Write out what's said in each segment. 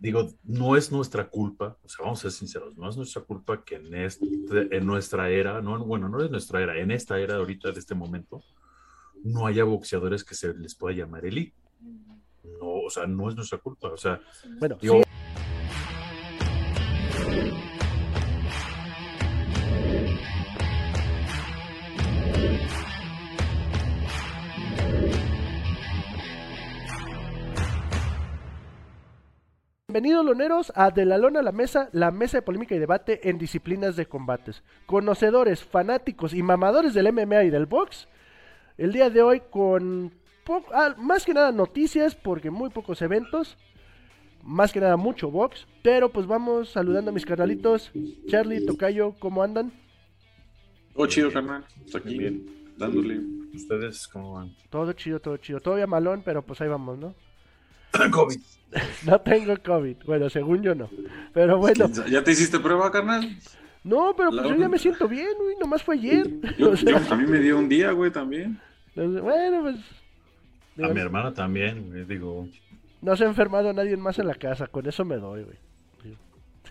digo, no es nuestra culpa, o sea, vamos a ser sinceros, no es nuestra culpa que en, este, en nuestra era, no, bueno, no es nuestra era, en esta era ahorita, de este momento, no haya boxeadores que se les pueda llamar elite. No, o sea, no es nuestra culpa, o sea, bueno, Bienvenidos loneros a De la Lona a la Mesa, la mesa de polémica y debate en disciplinas de combates. Conocedores, fanáticos y mamadores del MMA y del box. El día de hoy con ah, más que nada noticias porque muy pocos eventos. Más que nada mucho box. Pero pues vamos saludando a mis carnalitos. Charlie, Tocayo, ¿cómo andan? Todo chido, carnal. aquí bien, dándole. ¿Ustedes cómo van? Todo chido, todo chido. Todavía malón, pero pues ahí vamos, ¿no? COVID. no tengo COVID. Bueno, según yo no. Pero bueno. ¿Ya te hiciste prueba, carnal? No, pero pues yo ya me siento bien, güey. Nomás fue ayer. a mí me dio un día, güey, también. Bueno, pues. A mi hermana también, digo. No se ha enfermado nadie más en la casa. Con eso me doy, güey.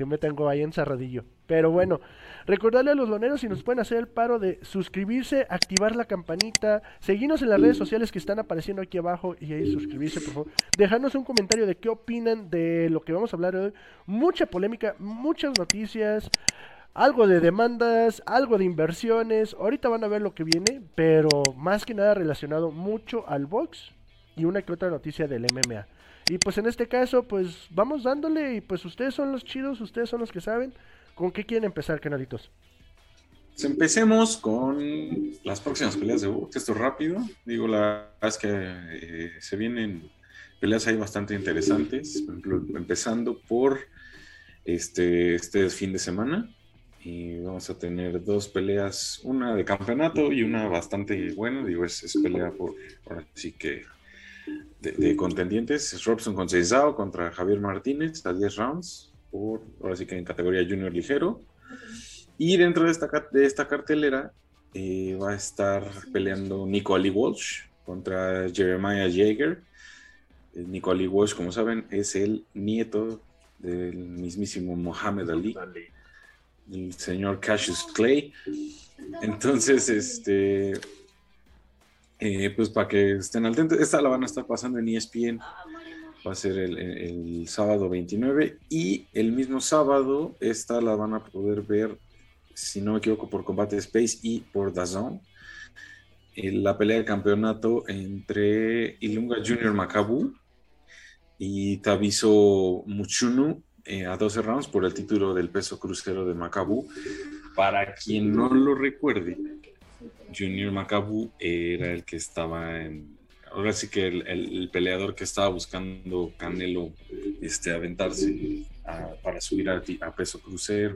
Me tengo ahí encerradillo. Pero bueno, recordarle a los loneros si nos pueden hacer el paro de suscribirse, activar la campanita, seguirnos en las redes sociales que están apareciendo aquí abajo y ahí suscribirse, por favor. Dejarnos un comentario de qué opinan de lo que vamos a hablar hoy. Mucha polémica, muchas noticias, algo de demandas, algo de inversiones. Ahorita van a ver lo que viene, pero más que nada relacionado mucho al box y una que otra noticia del MMA. Y pues en este caso, pues vamos dándole y pues ustedes son los chidos, ustedes son los que saben. ¿Con qué quieren empezar, canalitos? Pues empecemos con las próximas peleas de box. Esto es rápido. Digo, la verdad es que eh, se vienen peleas ahí bastante interesantes. Empezando por este, este fin de semana. Y vamos a tener dos peleas, una de campeonato y una bastante buena. Digo, es, es pelea por, ahora sí que de, contendientes. Robson Conceição contra Javier Martínez a 10 rounds, por, ahora sí que en categoría junior ligero. Y dentro de esta, de esta cartelera eh, va a estar peleando Nico Ali Walsh contra Jeremiah Jaeger. Eh, Nico Ali Walsh, como saben, es el nieto del mismísimo Mohamed Ali, el señor Cassius Clay. Entonces, este, eh, pues para que estén al tanto, esta la van a estar pasando en ESPN, va a ser el, sábado 29 y el mismo sábado esta la van a poder ver, si no me equivoco, por Combate Space y por DAZN. Eh, la pelea de campeonato entre Ilunga Junior Macabu y Tabiso Muchunu eh, a 12 rounds por el título del peso crucero de Macabu. Para quien no lo recuerde, Junior Macabu era el que estaba en. Ahora sí que el, peleador que estaba buscando Canelo este, aventarse para subir a, peso crucero.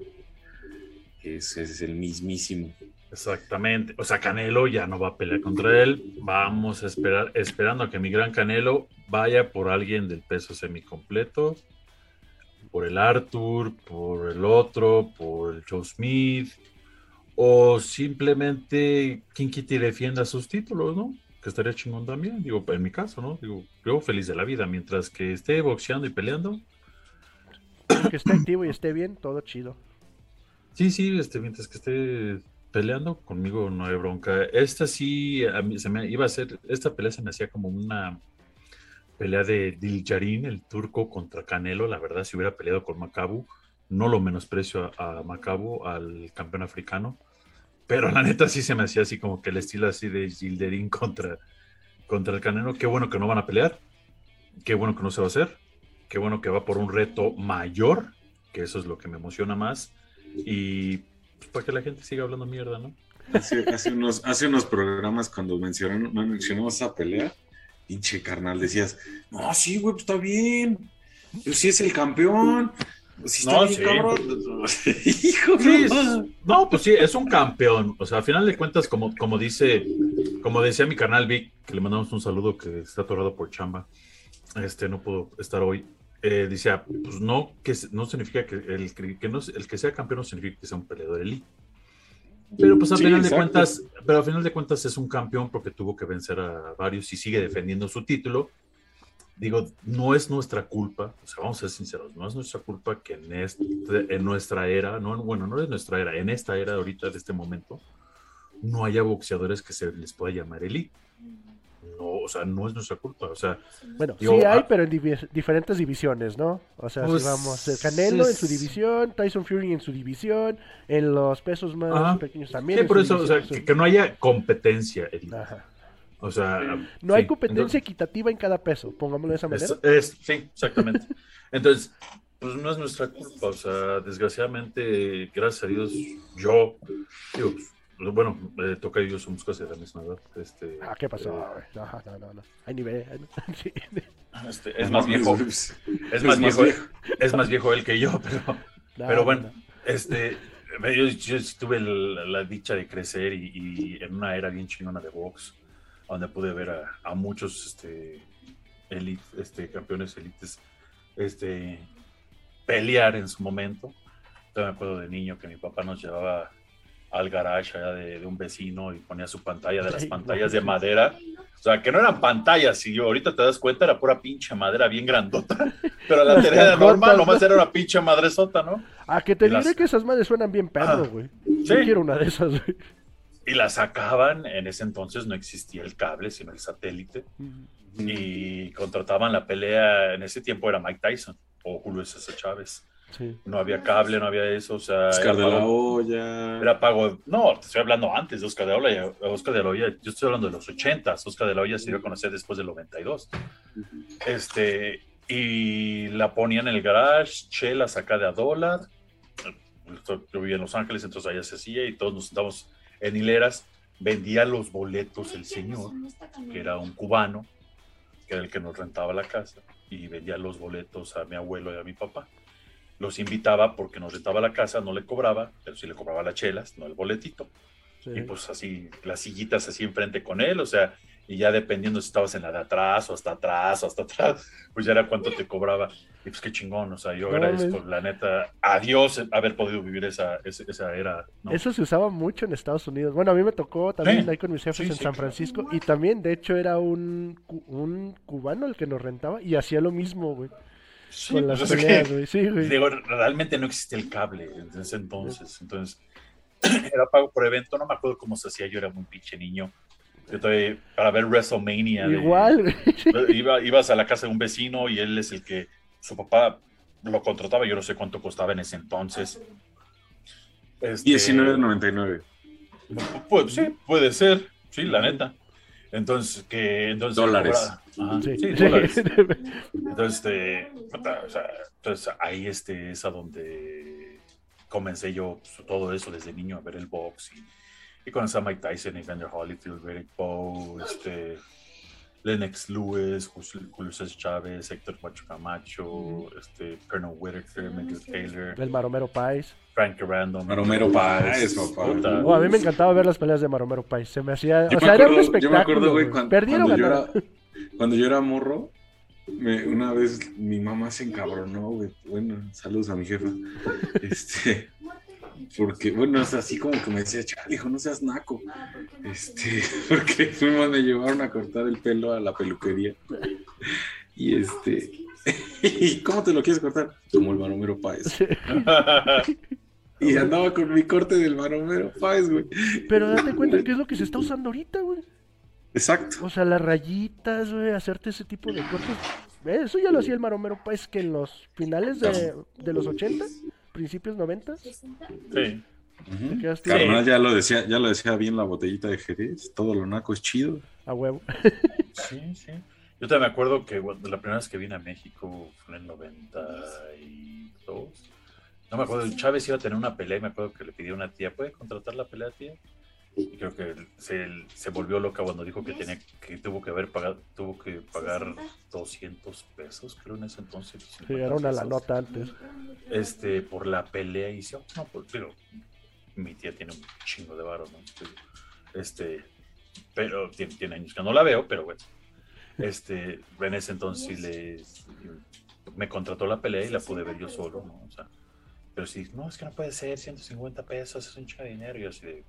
Ese es el mismísimo. Exactamente. O sea, Canelo ya no va a pelear contra él. Vamos a esperar, esperando a que mi gran Canelo vaya por alguien del peso semicompleto. Por el Arthur, por el otro, por el Joe Smith o simplemente quien y defienda sus títulos, ¿no? Que estaría chingón también, digo, en mi caso, ¿no? Digo, yo feliz de la vida, mientras que esté boxeando y peleando. Que esté activo y esté bien, todo chido. Sí, sí, este, mientras que esté peleando, conmigo no hay bronca. Esta sí, a mí se me iba a hacer, esta pelea se me hacía como una pelea de Diljarin, el turco contra Canelo, la verdad, si hubiera peleado con Macabu, no lo menosprecio a, a Macabo, al campeón africano, pero la neta sí se me hacía así como que el estilo así de Gilderín contra, contra el Canelo. Qué bueno que no van a pelear, qué bueno que no se va a hacer, qué bueno que va por un reto mayor, que eso es lo que me emociona más, y pues, para que la gente siga hablando mierda, ¿no? Hace, hace, unos, hace unos programas cuando mencionaron, mencionamos esa pelea, pinche carnal, decías, no, sí, güey, pues está bien, pero sí es el campeón, pues no, sí. no, pues sí, es un campeón. O sea, al final de cuentas, como, como dice, como decía mi canal Vic, que le mandamos un saludo que está atorado por chamba, este no pudo estar hoy. Eh, decía, pues no, que no significa que el que, no, el que sea campeón no significa que sea un peleador elite. Pero pues al final de cuentas, pero al final de cuentas es un campeón porque tuvo que vencer a varios y sigue defendiendo su título digo, no es nuestra culpa, o sea, vamos a ser sinceros, no es nuestra culpa que en, este, en nuestra era, no, bueno, no es nuestra era, en esta era ahorita, de este momento, no haya boxeadores que se les pueda llamar elite. No, o sea, no es nuestra culpa, o sea... Bueno, sí hay, ah, pero en diferentes divisiones, ¿no? O sea, si pues, vamos, el Canelo en su división, Tyson Fury en su división, en los pesos más pequeños también. Sí, por eso, o sea, que, no haya competencia. Ajá. O sea, no hay competencia equitativa en cada peso, pongámoslo de esa manera. sí, exactamente. Entonces, pues no es nuestra culpa, o sea, desgraciadamente, gracias a Dios, yo, digo, pues, bueno, eh, toca y yo somos casi de la misma edad. Este, ah, ¿qué pasó? Eh, no, no, no, no, hay nivel. Sí. Este, es más viejo, es más viejo, es más viejo él que yo, pero, pero bueno, este, yo, yo tuve la, dicha de crecer y, y en una era bien chingona de box donde pude ver a, muchos este, elite, este, campeones élites este, pelear en su momento. Yo me acuerdo de niño que mi papá nos llevaba al garage allá de, un vecino y ponía su pantalla de las pantallas de madera. O sea, que no eran pantallas, si yo ahorita te das cuenta, era pura pinche madera bien grandota. Pero la tele normal nomás era una pinche madresota, ¿no? Ah, que te diré que esas madres suenan bien perro, ah, güey. Yo quiero una de esas, güey. Y la sacaban, en ese entonces no existía el cable, sino el satélite. Y contrataban la pelea, en ese tiempo era Mike Tyson o Julio César Chávez. No había cable, no había eso, o sea... Oscar de la Hoya. Era pago... No, te estoy hablando antes de Oscar de la Hoya. Oscar de la Hoya, yo estoy hablando de los 80. Oscar de la Hoya se dio a conocer después del 92. Este... Y la ponían en el garage, Che la saca de a dólar. Yo vivía en Los Ángeles, entonces allá se hacía y todos nos sentamos en hileras, vendía los boletos el señor, que era un cubano, que era el que nos rentaba la casa, y vendía los boletos a mi abuelo y a mi papá. Los invitaba porque nos rentaba la casa, no le cobraba, pero sí le cobraba las chelas, no el boletito. Y pues así, las sillitas así enfrente con él, o sea, y ya dependiendo si estabas en la de atrás o hasta atrás o hasta atrás, pues ya era cuánto te cobraba. Y pues qué chingón, o sea, yo agradezco, la neta, a Dios haber podido vivir esa, esa, era. Eso se usaba mucho en Estados Unidos. Bueno, a mí me tocó también ahí con mis jefes en San Francisco y también, de hecho, era un, un cubano el que nos rentaba y hacía lo mismo, güey. con las pues peleas, güey. Sí, güey. Digo, realmente no existía el cable en ese entonces, entonces era pago por evento, no me acuerdo cómo se hacía, yo era muy pinche niño estoy para ver WrestleMania. Igual. iba, ibas a la casa de un vecino y él es el que su papá lo contrataba, yo no sé cuánto costaba en ese entonces. Este, 19.99. Pues, sí, puede ser, sí, la neta. Entonces, que entonces dólares. sí, dólares. Entonces, este, entonces ahí este es a donde comencé yo pues, todo eso desde niño a ver el box y y con a Mike Tyson, Evander Holyfield, Eric Poe, este, Lennox Lewis, Julio César Chávez, Héctor Macho Camacho, este, Colonel Whitaker, Miguel Taylor. El Maromero Pais. Frank Random. Maromero Pais, papá. Oh, a mí me encantaba ver las peleas de Maromero Pais. Se me hacía. o sea, era un espectáculo. Yo me acuerdo, güey, cuando, Perdieron yo era, cuando yo era morro. Me, una vez mi mamá se encabronó, güey. Bueno, saludos a mi jefa. Este, porque, bueno, es así como que me decía, chaval, hijo, no seas naco. Este, porque fuimos, me llevaron a cortar el pelo a la peluquería. Y este, ¿y cómo te lo quieres cortar? Como el Maromero Páez. y andaba con mi corte del Maromero Páez, güey. Pero date cuenta que es lo que se está usando ahorita, güey. Exacto. O sea, las rayitas, güey, hacerte ese tipo de cortes. Eso ya lo hacía el Maromero Páez que en los finales de, de los 80 principios 90. Sí. Carnal, ya lo decía, ya lo decía bien la botellita de Jerez, todo lo naco es chido. A huevo. sí, sí. Yo también me acuerdo que la primera vez que vine a México fue en el 92. No me acuerdo, Chávez iba a tener una pelea y me acuerdo que le pidió a una tía, ¿puede contratar la pelea, tía? Y creo que se, se, volvió loca cuando dijo que tenía que tuvo que haber pagado tuvo que pagar 200 pesos creo en ese entonces llegaron a la nota antes. Este por la pelea y dice no pues digo mi tía tiene un chingo de varo no este pero tiene, tiene, años que no la veo pero bueno. Este en ese entonces le me contrató la pelea y la pude ver yo solo no o sea pero sí no es que no puede ser 150 pesos es un chingo de dinero. Y así de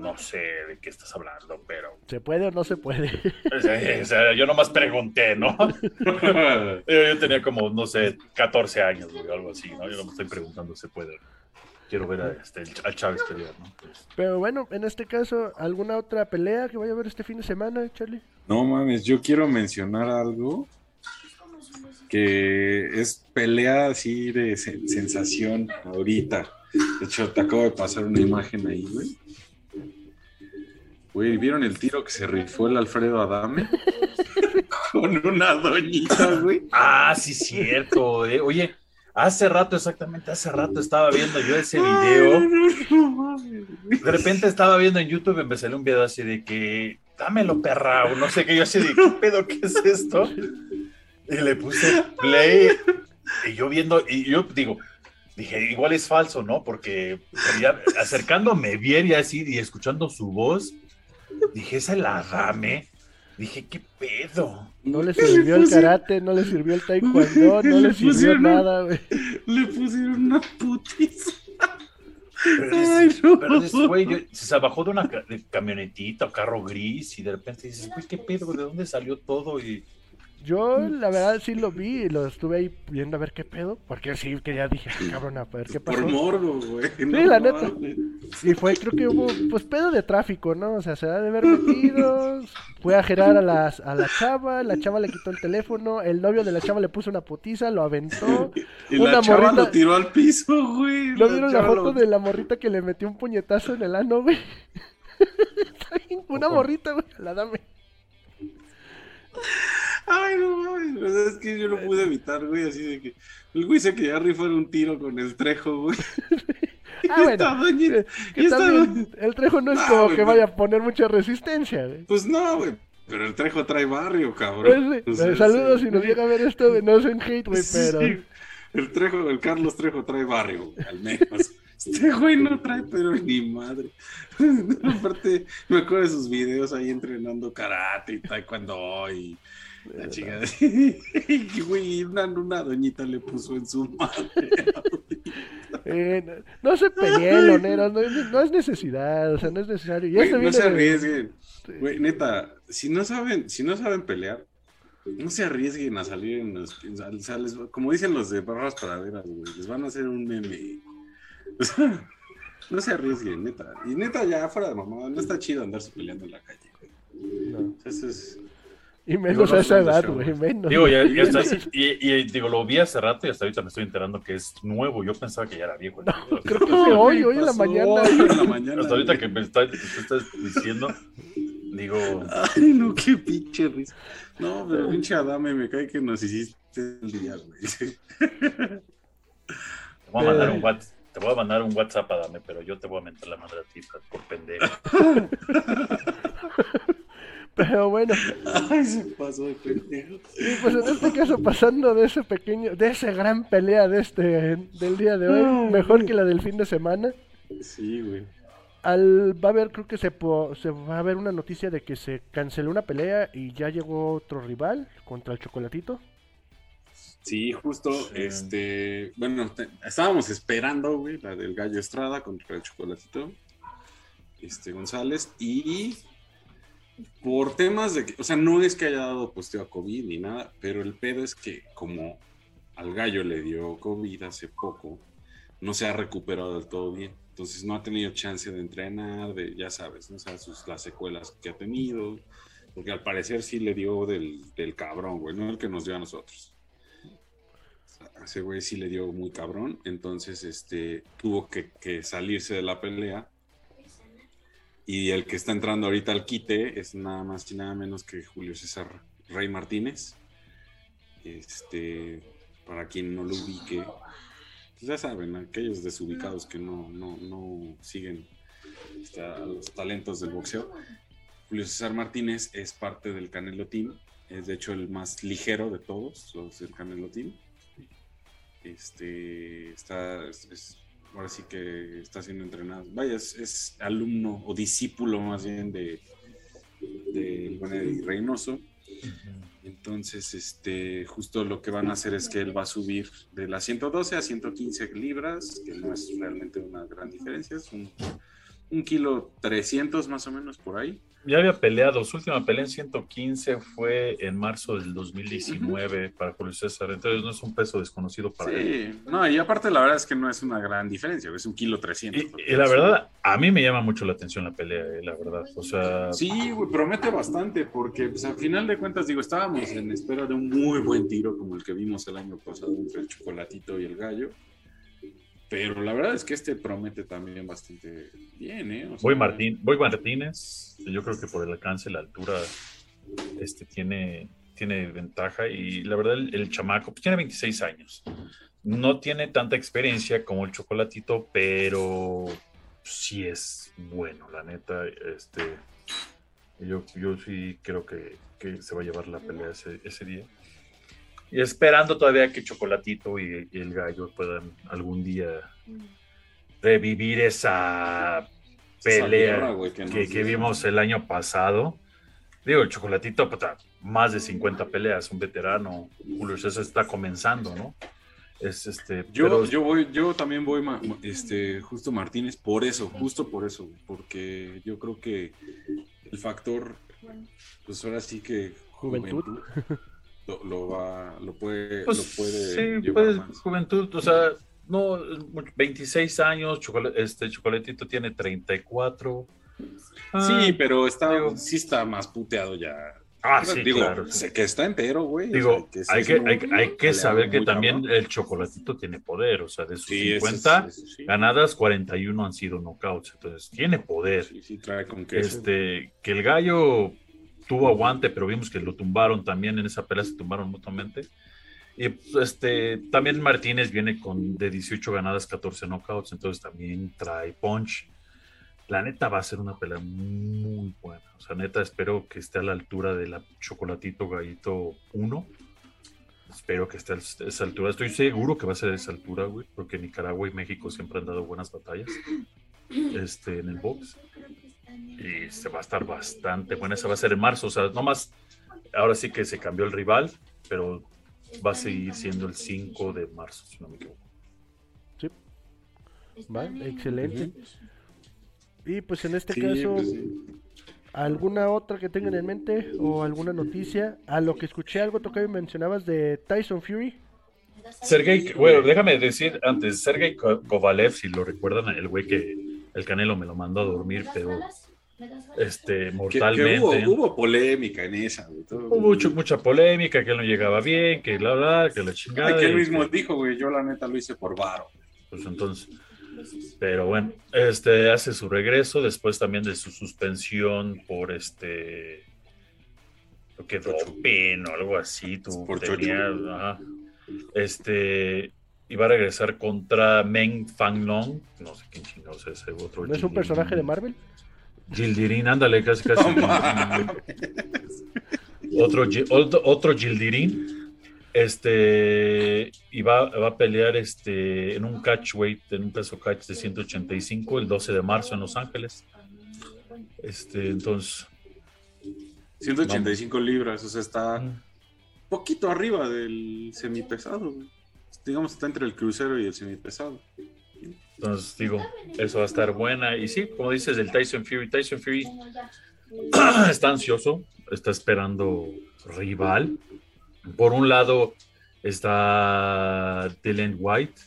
no sé de qué estás hablando, pero. ¿Se puede o no se puede? O sea, yo nomás pregunté, ¿no? yo tenía como, no sé, 14 años, o algo así, ¿no? Yo no me estoy preguntando, ¿se puede? Quiero ver a, este, a Chávez pelear, ¿no? Pues, Pero bueno, en este caso, ¿alguna otra pelea que vaya a haber este fin de semana, Charlie? No mames, yo quiero mencionar algo que es pelea así de sen- sensación ahorita. De hecho, te acabo de pasar una imagen ahí, güey. Güey, ¿vieron el tiro que se rifó el Alfredo Adame? Con una doñita, güey. Ah, sí, cierto. eh. Oye, hace rato, exactamente, hace rato estaba viendo yo ese video. De repente estaba viendo en YouTube y me salió un video así de que, dámelo, perra, o no sé qué. Yo así de, ¿qué pedo? ¿Qué es esto? Y le puse play. Y yo viendo, y yo digo, dije, igual es falso, ¿no? Porque ya acercándome bien y así, y escuchando su voz, dije, esa es la rame. Dije, ¿qué pedo? No le Le sirvió el karate, no le sirvió el taekwondo, no le Le sirvió pusieron- nada, güey. Le pusieron una putiza. Pero Ay, no. pero güey, yo- se bajó de una de camionetita o carro gris y de repente dices, güey, ¿qué pedo? ¿De dónde salió todo? Y Yo, la verdad, sí lo vi y lo estuve ahí viendo a ver qué pedo. Porque sí, que ya dije, "Ah, cabrón, a ver qué Por pasó. morbo, güey. Sí, la neta. Y fue, creo que hubo, pues, pedo de tráfico, ¿no? O sea, se ha de haber metido. Fue a gerar a, las, a la chava, la chava le quitó el teléfono, el novio de la chava le puso una putiza, lo aventó. Y Una la chava morrita- lo tiró al piso, güey. ¿No vieron la foto lo- de la morrita que le metió un puñetazo en el ano, güey? Una morrita, güey, la dame. Ay, no mames. o sea, es que yo no pude evitar, güey, así de que. El güey se quería rifar un tiro con el trejo, güey. Ah, bueno. Eh, y el trejo no es Ah, como güey, que vaya a poner mucha resistencia, güey. Pues no, güey. Pero el trejo trae barrio, Pues cabrón. sí, O sea, eh, saludos sí, si nos llega a ver esto, güey, no es hate, güey, Sí, pero... El Trejo, el Carlos Trejo trae barrio, güey, al menos. Este güey no trae, pero ni madre. Aparte, me acuerdo de sus videos ahí entrenando karate y taekwondo y la chica. Güey, una, una doñita le puso en su madre. Eh, no, no se peleen, loneros, no, es- no es necesidad, o sea, no es necesario. Güey, no se de- arriesguen. Sí. Güey, neta, si no saben, si no saben pelear, no se arriesguen a salir en los, o sea, les- como dicen los de barras paraderas, güey, les van a hacer un meme. O sea, no se arriesguen, neta. Y neta, ya fuera de mamá, no está chido andarse peleando en la calle, güey. No. O sea, eso es- Y menos Digo, a esa edad, güey, no. menos. digo, ya, ya está, y, y digo, lo vi hace rato y hasta ahorita me estoy enterando que es nuevo. Yo pensaba que ya era viejo. No, creo que fue hoy, hoy en la mañana. hoy en la mañana. Hasta ahorita que me está- estás diciendo, digo, Ay, no, qué pinche risa. No, pero pinche Adame, me cae que nos hiciste el día, güey. te voy a mandar un WhatsApp. Te voy a mandar un WhatsApp, Adame, pero yo te voy a mentar la madre a ti por pendejo. Pero bueno, Ay, se pasó de pendejo. y pues en este caso pasando de ese pequeño, de esa gran pelea de este, del día de hoy, mejor que la del fin de semana. Sí, güey. Al, va a haber, creo que se, po- se va a ver una noticia de que se canceló una pelea y ya llegó otro rival contra el Chocolatito. Sí, justo, Sí. este, bueno, te- estábamos esperando, güey, la del Gallo Estrada contra el Chocolatito, este, González, y por temas de que, o sea, no es que haya dado posteo a COVID ni nada, pero el pedo es que como al Gallo le dio COVID hace poco, no se ha recuperado del todo bien, entonces no ha tenido chance de entrenar, de, ya sabes, ¿no? O sea, sus, las secuelas que ha tenido, porque al parecer sí le dio del, del cabrón, güey, no el que nos dio a nosotros ese güey sí le dio muy cabrón, entonces este tuvo que, que salirse de la pelea. Y el que está entrando ahorita al quite es nada más y nada menos que Julio César Rey Martínez. Este, para quien no lo ubique, pues ya saben, aquellos desubicados que no, no, no siguen este, a los talentos del boxeo. Julio César Martínez es parte del Canelo Team, es de hecho el más ligero de todos los del Canelo Team este está es- es- ahora sí que está siendo entrenado. Vaya es, es alumno o discípulo más bien de Eddie Reynoso. Entonces este justo lo que van a hacer es que él va a subir de las 112 a 115 libras que no es realmente una gran diferencia es un, un kilo 300 más o menos por ahí. Ya había peleado, su última pelea en 115 fue en marzo del 2019 para Julio César, entonces no es un peso desconocido para él. Sí, no, y aparte la verdad es que no es una gran diferencia, es un kilo 300. Y, y la verdad, a mí me llama mucho la atención la pelea, eh, la verdad. O sea, Sí, güey, promete bastante, porque pues, al final de cuentas, digo, estábamos en espera de un muy buen tiro como el que vimos el año pasado entre el chocolatito y el gallo. Pero la verdad es que este promete también bastante bien, ¿eh? O sea, Boy, Martín, Boy Martínez, yo creo que por el alcance, la altura, este tiene, tiene ventaja. Y la verdad, el, el chamaco pues, tiene 26 años. No tiene tanta experiencia como el chocolatito, pero sí es bueno, la neta. Este, yo, yo sí creo que, que se va a llevar la pelea ese, ese día. Esperando todavía que Chocolatito y, y el gallo puedan algún día revivir esa esa pelea guerra, que vimos el año pasado. Digo, el Chocolatito, puta, más de 50 peleas, un veterano. Julio César está comenzando, ¿no? Es este. Yo, pero- yo voy, yo también voy, ma- este, justo Martínez, por eso, justo por eso, porque yo creo que el factor, pues ahora sí que Juventud. Lo, lo va, lo puede, Pues, lo puede sí, pues, más. juventud, o sea, no, 26 años, este Chocolatito tiene 34. Ah, Sí, pero está, digo- sí está más puteado ya. Ah, sí, digo, claro. sé que está entero, güey. o Digo, sea, hay que, hay, hay que saber que también cabrón. el chocolatito tiene poder, o sea, de sus Sí, eso es- 50 eso sí. ganadas, 41 han sido knockouts, entonces tiene poder. Sí, sí, trae con que Este, que el gallo tuvo aguante, pero vimos que lo tumbaron también en esa pelea, se tumbaron mutuamente. Y pues, este, también Martínez viene con de 18 ganadas, 14 knockouts, entonces también trae punch. La neta va a ser una pelea muy buena. O sea, neta, espero que esté a la altura de la Chocolatito Gallito 1. Espero que esté a esa altura. Estoy seguro que va a ser a esa altura, güey, porque Nicaragua y México siempre han dado buenas batallas este, en el box. Y se va a estar bastante buena. Esa va a ser en marzo. O sea, nomás, ahora sí que se cambió el rival, pero va a seguir siendo el 5 de marzo, si no me equivoco. Va, excelente. Y pues en este Sí, caso, pues sí. ¿alguna otra que tengan en mente o alguna noticia? A lo que escuché algo, Tocayo, mencionabas de Tyson Fury. Sergey, bueno, déjame decir antes, Sergey Ko- Kovalev, si lo recuerdan, el güey que el Canelo me lo mandó a dormir, pero este, Que- que mortalmente. hubo, hubo polémica en esa, güey. todo- Hubo mucho- mucha polémica, que él no llegaba bien, que la verdad, que la chingada. Ay, que él mismo que- dijo, güey, yo la neta lo hice por varo. pues entonces, pero bueno, este hace su regreso después también de su suspensión por este lo que doping o algo así, tú Por tenía, chocho. ajá. este iba a regresar contra Meng Fanglong, no sé quién chingados es ese otro. ¿No es un personaje de Marvel? Gildirin, ándale, casi casi. No otro, otro, otro Gildirin. Este y va, va a pelear este en un catch weight, en un peso catch de 185 el 12 de marzo en Los Ángeles. Este, entonces, 185 libras, o sea, está poquito arriba del semipesado. Digamos, está entre el crucero y el semipesado. Entonces digo, eso va a estar buena. Y sí, como dices, el Tyson Fury, Tyson Fury está ansioso, está esperando rival. Por un lado está Dylan White,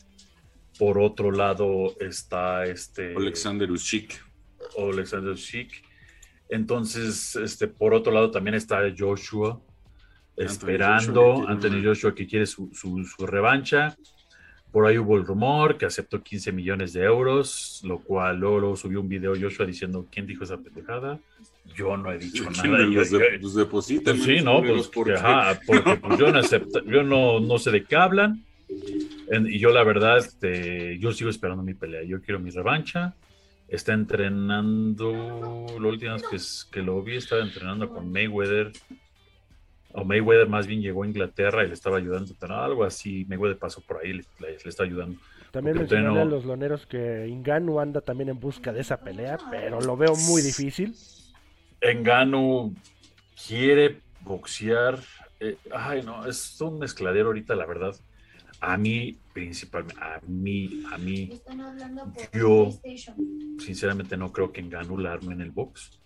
por otro lado está este Alexander Usyk. Alexander Schick. Entonces, este, por otro lado también está Joshua esperando, Joshua Anthony Joshua que quiere su, su- su revancha. Por ahí hubo el rumor que aceptó 15 millones de euros, lo cual luego, subió un video Joshua diciendo, ¿quién dijo esa pendejada? Yo no he dicho ¿Quién nada. los Yo- de- yo- los deposita? pues sí, no, pues, porque que, ajá, porque pues, yo no acepto, yo no, no sé de qué hablan. En- y yo la verdad, este, yo sigo esperando mi pelea. Yo quiero mi revancha. Está entrenando, la última vez que, que lo vi, estaba entrenando con Mayweather. O Mayweather más bien llegó a Inglaterra y le estaba ayudando. Algo así, Mayweather pasó por ahí, le, le- le está ayudando. También Porque mencionarle a no- los loneros que Inganu anda también en busca de esa pelea, pero lo veo muy difícil. Engano quiere boxear. eh, ay, no, es un mezcladero ahorita, la verdad. A mí, principalmente, a mí, a mí, yo sinceramente no creo que Engano la arme en el box.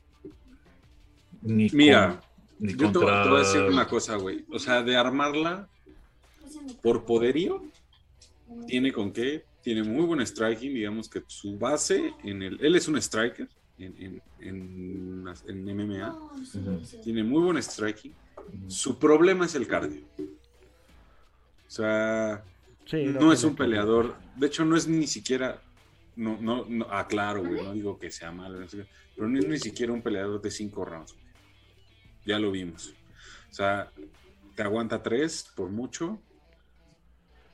Ni Mira, ni yo contra... te, voy a decir una cosa, güey. O sea, de armarla por poderío, tiene con qué, tiene muy buen striking, digamos que su base en el, él es un striker en, en, en, MMA, tiene muy buen striking, su problema es el cardio. O sea, no, es un peleador, de hecho no es ni siquiera, no, no, no ah, claro, güey, no digo que sea malo, pero no es ni siquiera un peleador de cinco rounds. Ya lo vimos. O sea, te aguanta tres por mucho,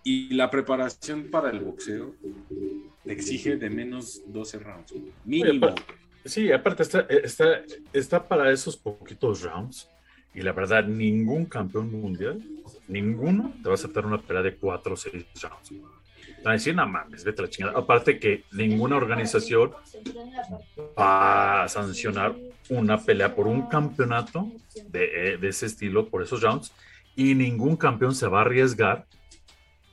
y la preparación para el boxeo te exige de menos 12 rounds. Mínimo. Sí, aparte está, está, está para esos poquitos rounds. Y la verdad, ningún campeón mundial, ninguno, te va a aceptar una pelea de 4 o 6 rounds. A decir, no mames, vete a la chingada. Aparte que ninguna organización va a sancionar una pelea por un campeonato de, de ese estilo, por esos rounds. Y ningún campeón se va a arriesgar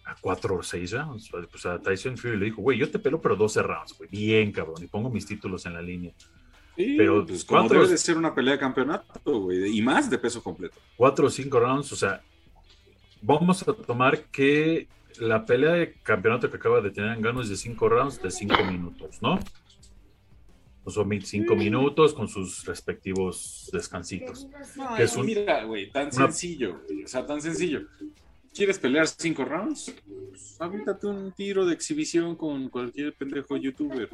a cuatro o seis rounds. Pues a Tyson Fury le dijo, güey, yo te pelo, pero 12 rounds, güey. Bien, cabrón. Y pongo mis títulos en la línea. Sí, pero pues, como debe de ser una pelea de campeonato, güey. Y más de peso completo. Cuatro o cinco rounds, o sea, vamos a tomar que la pelea de campeonato que acaba de tener en ganos de cinco rounds de cinco minutos, ¿no? O son cinco minutos con sus respectivos descansitos. que es un, mira, güey, tan sencillo, o sea, tan sencillo. ¿Quieres pelear cinco rounds? Pues, un tiro de exhibición con cualquier pendejo youtuber.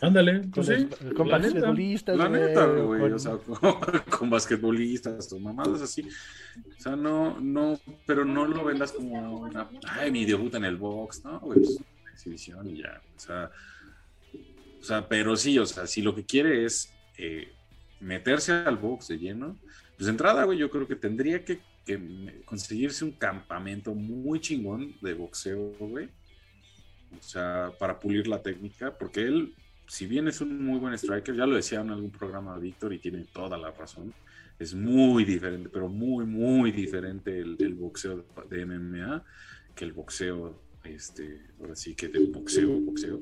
Ándale, pues con, basquetbolistas. La neta, güey. Con... O sea, con, basquetbolistas o mamadas así. O sea, no, no, pero no lo vendas como una. Ay, mi debut en el box, ¿no? Güey, pues una exhibición y ya. O sea, o sea, pero sí, o sea, si lo que quiere es eh, meterse al box lleno, pues de entrada, güey, yo creo que tendría que conseguirse un campamento muy chingón de boxeo, güey. O sea, para pulir la técnica, porque él, si bien es un muy buen striker, ya lo decía en algún programa Víctor y tiene toda la razón, es muy diferente, pero muy, muy diferente el, boxeo de MMA que el boxeo, este, ahora sí que del boxeo, boxeo.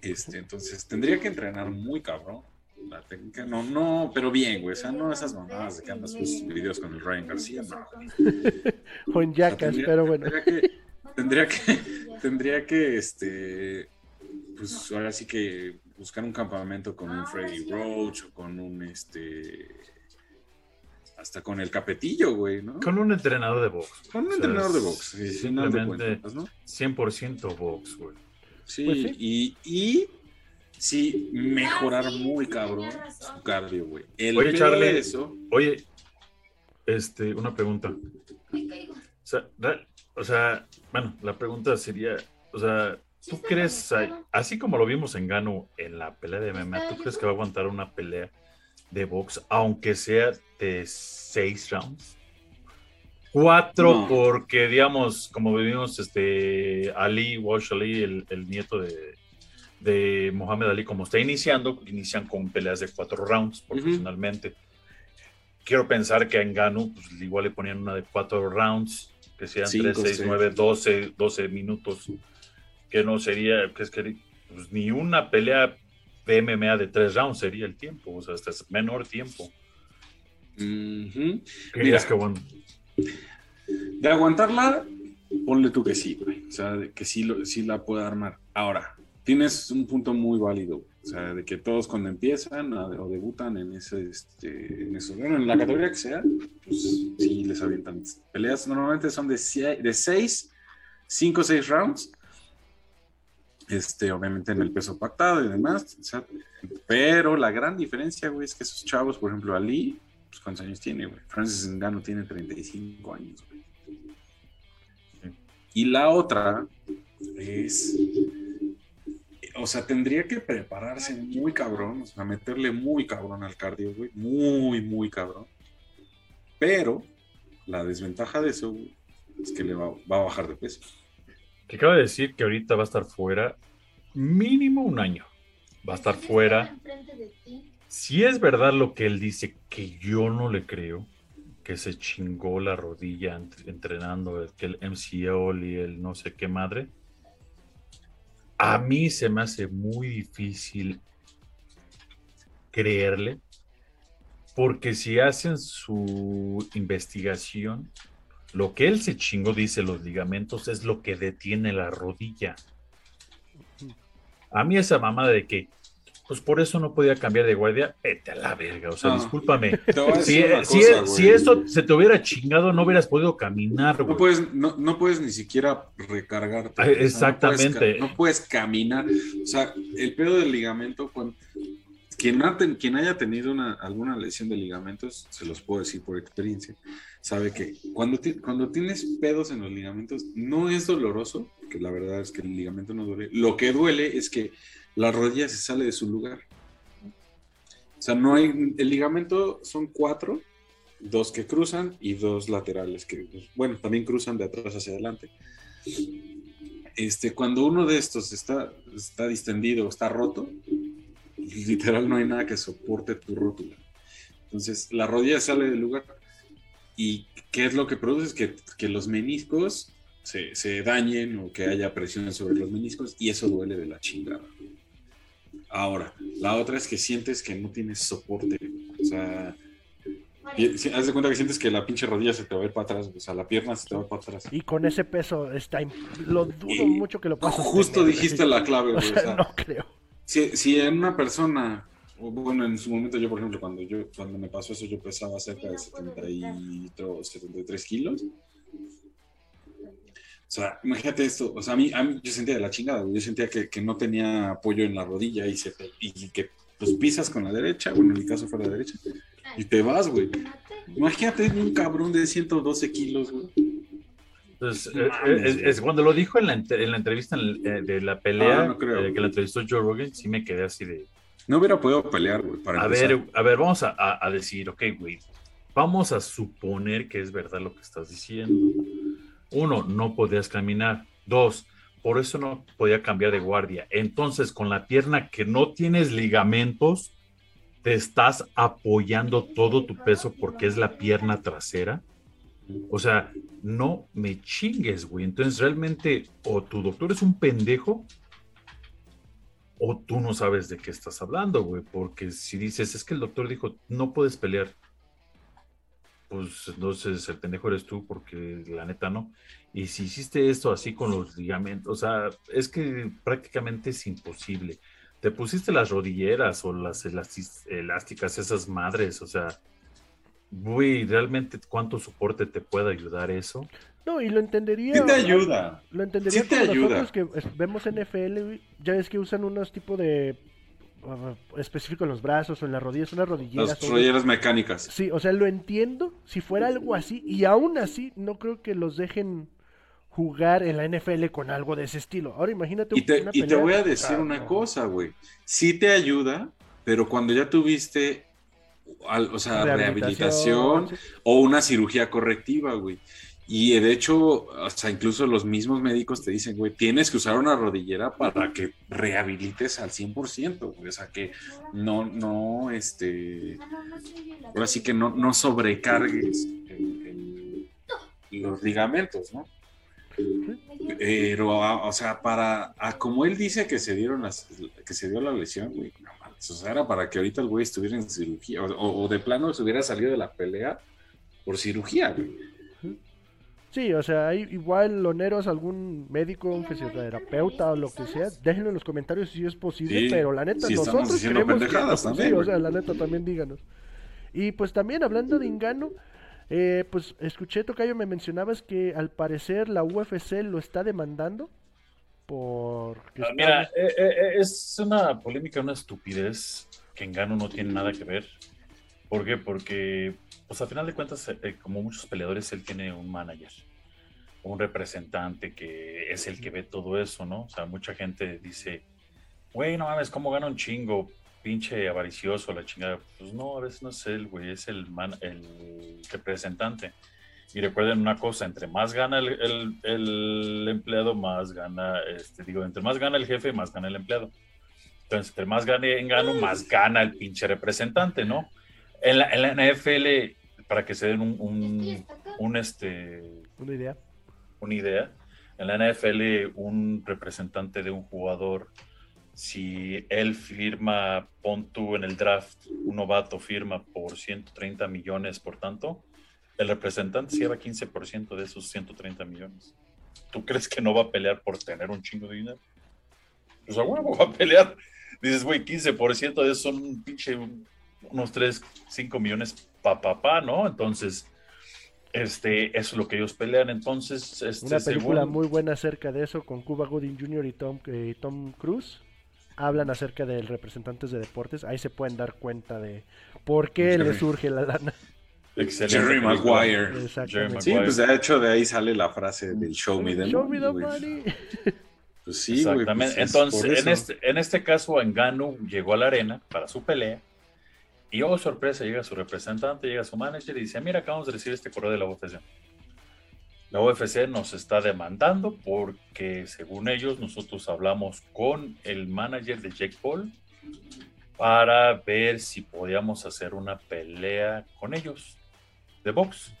Este, entonces tendría que entrenar muy cabrón la técnica, no, no, pero bien, güey. O sea, no esas mamadas de que andas sus videos con el Ryan García, no. con yacas, pero bueno. Tendría que, tendría que, este, pues ahora sí que buscar un campamento con un Freddy Roach o con un, este, hasta con el capetillo, güey, ¿no? Con un entrenador de box. Con un entrenador de box, sí, simplemente 100% box, güey. Sí, pues sí, y, y sí mejorar muy cabrón su cardio, güey. oye, Charlie, eso. Oye, este, una pregunta. O sea, bueno, la pregunta sería, o sea, ¿tú crees, así como lo vimos en Gano en la pelea de MMA, ¿tú crees que va a aguantar una pelea de box, aunque sea de seis rounds? Cuatro, porque digamos, como vivimos, este Ali, Walsh Ali, el nieto de, de Mohamed Ali, como está iniciando, inician con peleas de cuatro rounds profesionalmente. Quiero pensar que en Gano, pues igual le ponían una de cuatro rounds, que sean tres, seis, nueve, doce, doce minutos, que no sería, que es que pues, ni una pelea de MMA de tres rounds sería el tiempo, o sea, hasta es menor tiempo. Mira, que bueno. De aguantarla, ponle tú que sí, O sea, que sí, lo, sí la puede armar. Ahora, tienes un punto muy válido, o sea, de que todos cuando empiezan o debutan en ese, este, en eso, bueno, en la categoría que sea, pues sí les avientan peleas. Normalmente son de, de seis, cinco o seis rounds. Este, obviamente en el peso pactado y demás. pero la gran diferencia, güey, es que esos chavos, por ejemplo, Ali, pues cuántos años tiene, güey. Francis Ngannou tiene 35 años, güey. Y la otra es o sea, tendría que prepararse muy cabrón, o sea, meterle muy cabrón al cardio, güey, muy, muy cabrón. Pero la desventaja de eso, es que le va, a bajar de peso. Que acaba de decir que ahorita va a estar fuera mínimo un año. Va a estar fuera. Si es verdad lo que él dice, que yo no le creo, que se chingó la rodilla entrenando, el, que el MCL y el no sé qué madre. A mí se me hace muy difícil creerle, porque si hacen su investigación, lo que él se chingó, dice los ligamentos, es lo que detiene la rodilla. A mí esa mamada de que pues por eso no podía cambiar de guardia, vete a la verga, o sea, discúlpame. Si, si, eso se te hubiera chingado, no hubieras podido caminar, No puedes, no, no puedes ni siquiera recargarte. Ah, exactamente. no, puedes, caminar. O sea, el pedo del ligamento, quien, quien haya tenido una, alguna lesión de ligamentos, se los puedo decir por experiencia, sabe que cuando, cuando tienes pedos en los ligamentos, no es doloroso, que la verdad es que el ligamento no duele. Lo que duele es que la rodilla se sale de su lugar. O sea, no hay, el ligamento son cuatro, dos que cruzan y dos laterales que, bueno, también cruzan de atrás hacia adelante. Este, cuando uno de estos está, está distendido, está roto, literal no hay nada que soporte tu rótula. Entonces, la rodilla sale del lugar. ¿Y qué es lo que produce? Es que, que los meniscos se, se, dañen o que haya presión sobre los meniscos y eso duele de la chingada. Ahora, la otra es que sientes que no tienes soporte. O sea, haz de cuenta que sientes que la pinche rodilla se te va a ir para atrás, o sea, la pierna se te va para atrás. Y con ese peso está, lo dudo mucho que lo puedas Justo dijiste la clave, güey. O sea, no creo. Si, si en una persona, bueno, en su momento yo, por ejemplo, cuando yo cuando me pasó eso, yo pesaba cerca de 73 kilos. O sea, imagínate esto, o sea, a mí, a mí yo sentía de la chingada, yo sentía que, que, no tenía apoyo en la rodilla y, se y que pues pisas con la derecha, bueno, en mi caso fue la derecha, y te vas, güey. Imagínate un cabrón de 112 kilos, güey. Entonces, eh, eh, es, cuando lo dijo en la, en la entrevista eh, de la pelea, ah, que la entrevistó Joe Rogan, sí me quedé así de... No hubiera podido pelear, güey, para A ver, a ver, vamos a, a decir, ok, güey, vamos a suponer que es verdad lo que estás diciendo uno, no podías caminar. Dos, por eso no podía cambiar de guardia. Entonces, con la pierna que no tienes ligamentos, te estás apoyando todo tu peso porque es la pierna trasera. O sea, no me chingues, güey. Entonces, realmente, o tu doctor es un pendejo, o tú no sabes de qué estás hablando, güey. Porque si dices, es que el doctor dijo, no puedes pelear, pues entonces el pendejo eres tú porque la neta no. Y si hiciste esto así con los ligamentos, o sea, es que prácticamente es imposible. Te pusiste las rodilleras o las elásticas, esas madres, o sea, güey, realmente cuánto soporte te puede ayudar eso. No, y lo entendería. Sí te ayuda. Lo entendería sí te ayuda. nosotros que vemos NFL, ya ves que usan unos tipo de específico en los brazos o en las rodillas, unas rodilleras. Las rodilleras mecánicas. Sí, o sea, lo entiendo si fuera algo así, y aún así no creo que los dejen jugar en la NFL con algo de ese estilo. Ahora imagínate. Y te, y te voy a decir una cosa, güey. Sí te ayuda, pero cuando ya tuviste, o sea, rehabilitación, o una cirugía correctiva, güey. Y de hecho, o sea, incluso los mismos médicos te dicen, güey, tienes que usar una rodillera para que rehabilites al 100%, güey. O sea, que no, no, este, ahora sí que no, no sobrecargues los ligamentos, ¿no? Pero, o sea, para, como él dice que se dieron las, que se dio la lesión, güey, no mames, o sea, era para que ahorita el güey estuviera en cirugía, o, o de plano se hubiera salido de la pelea por cirugía, güey. Sí, o sea, hay igual loneros, algún médico, un fisioterapeuta o lo que sea, déjenlo en los comentarios si es posible, pero la neta, nosotros queremos que, también, sí, o sea, la neta también díganos. Y pues también hablando de Ingano, eh, pues escuché Tocayo me mencionabas que al parecer la UFC lo está demandando por... Ah, mira, eh, eh, es una polémica, una estupidez que Engano no tiene nada que ver. ¿Por qué? Porque pues a final de cuentas, eh, eh, como muchos peleadores, él tiene un manager, un representante que es el que ve todo eso, ¿no? O sea, mucha gente dice, güey, no mames, ¿cómo gana un chingo? Pinche avaricioso, la chingada. Pues no, a veces no es él, güey, es el, man, el representante. Y recuerden una cosa, entre más gana el, empleado, más gana, este, digo, entre más gana el jefe, más gana el empleado. Entonces, entre más gane en gano, más gana el pinche representante, ¿no? En la, en la NFL para que se den un, un, un, este, Una idea. una idea, en la NFL un representante de un jugador, si él firma, pon tú en el draft, un novato firma por 130 millones, por tanto, el representante se lleva 15% de esos 130 millones. ¿Tú crees que no va a pelear por tener un chingo de dinero? Pues a huevo va a pelear. Dices, güey, 15% de eso son un pinche unos 3, 5 millones pa, pa, pa, ¿no? Entonces, este, eso es lo que ellos pelean. Entonces, este, Una película según- muy buena acerca de eso con Cuba Gooding Jr. y Tom, eh, Tom Cruise. Hablan acerca de representantes de deportes. Ahí se pueden dar cuenta de por qué Jerry. le surge la lana. Excelente Jerry. Maguire. Exactamente. Sí, pues de hecho de ahí sale la frase del show me the Show me the money, güey. money. Pues sí. Exactamente. pues es Entonces, en este, en este caso, Engano llegó a la arena para su pelea. Y oh, sorpresa, llega su representante, llega su manager y dice, mira, acabamos de recibir este correo de la UFC. La UFC nos está demandando porque, según ellos, nosotros hablamos con el manager de Jake Paul para ver si podíamos hacer una pelea con ellos de box.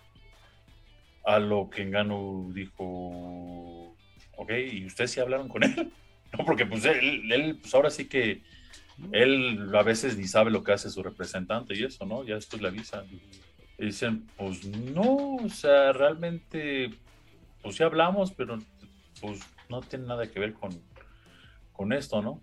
A lo que Engano dijo, ok, ¿y ustedes sí hablaron con él? No, porque pues él, él, pues ahora sí que él a veces ni sabe lo que hace su representante y eso, ¿no? Ya después le avisan. Y dicen, pues no, o sea, realmente, pues sí hablamos, pero pues no tiene nada que ver con, con esto, ¿no?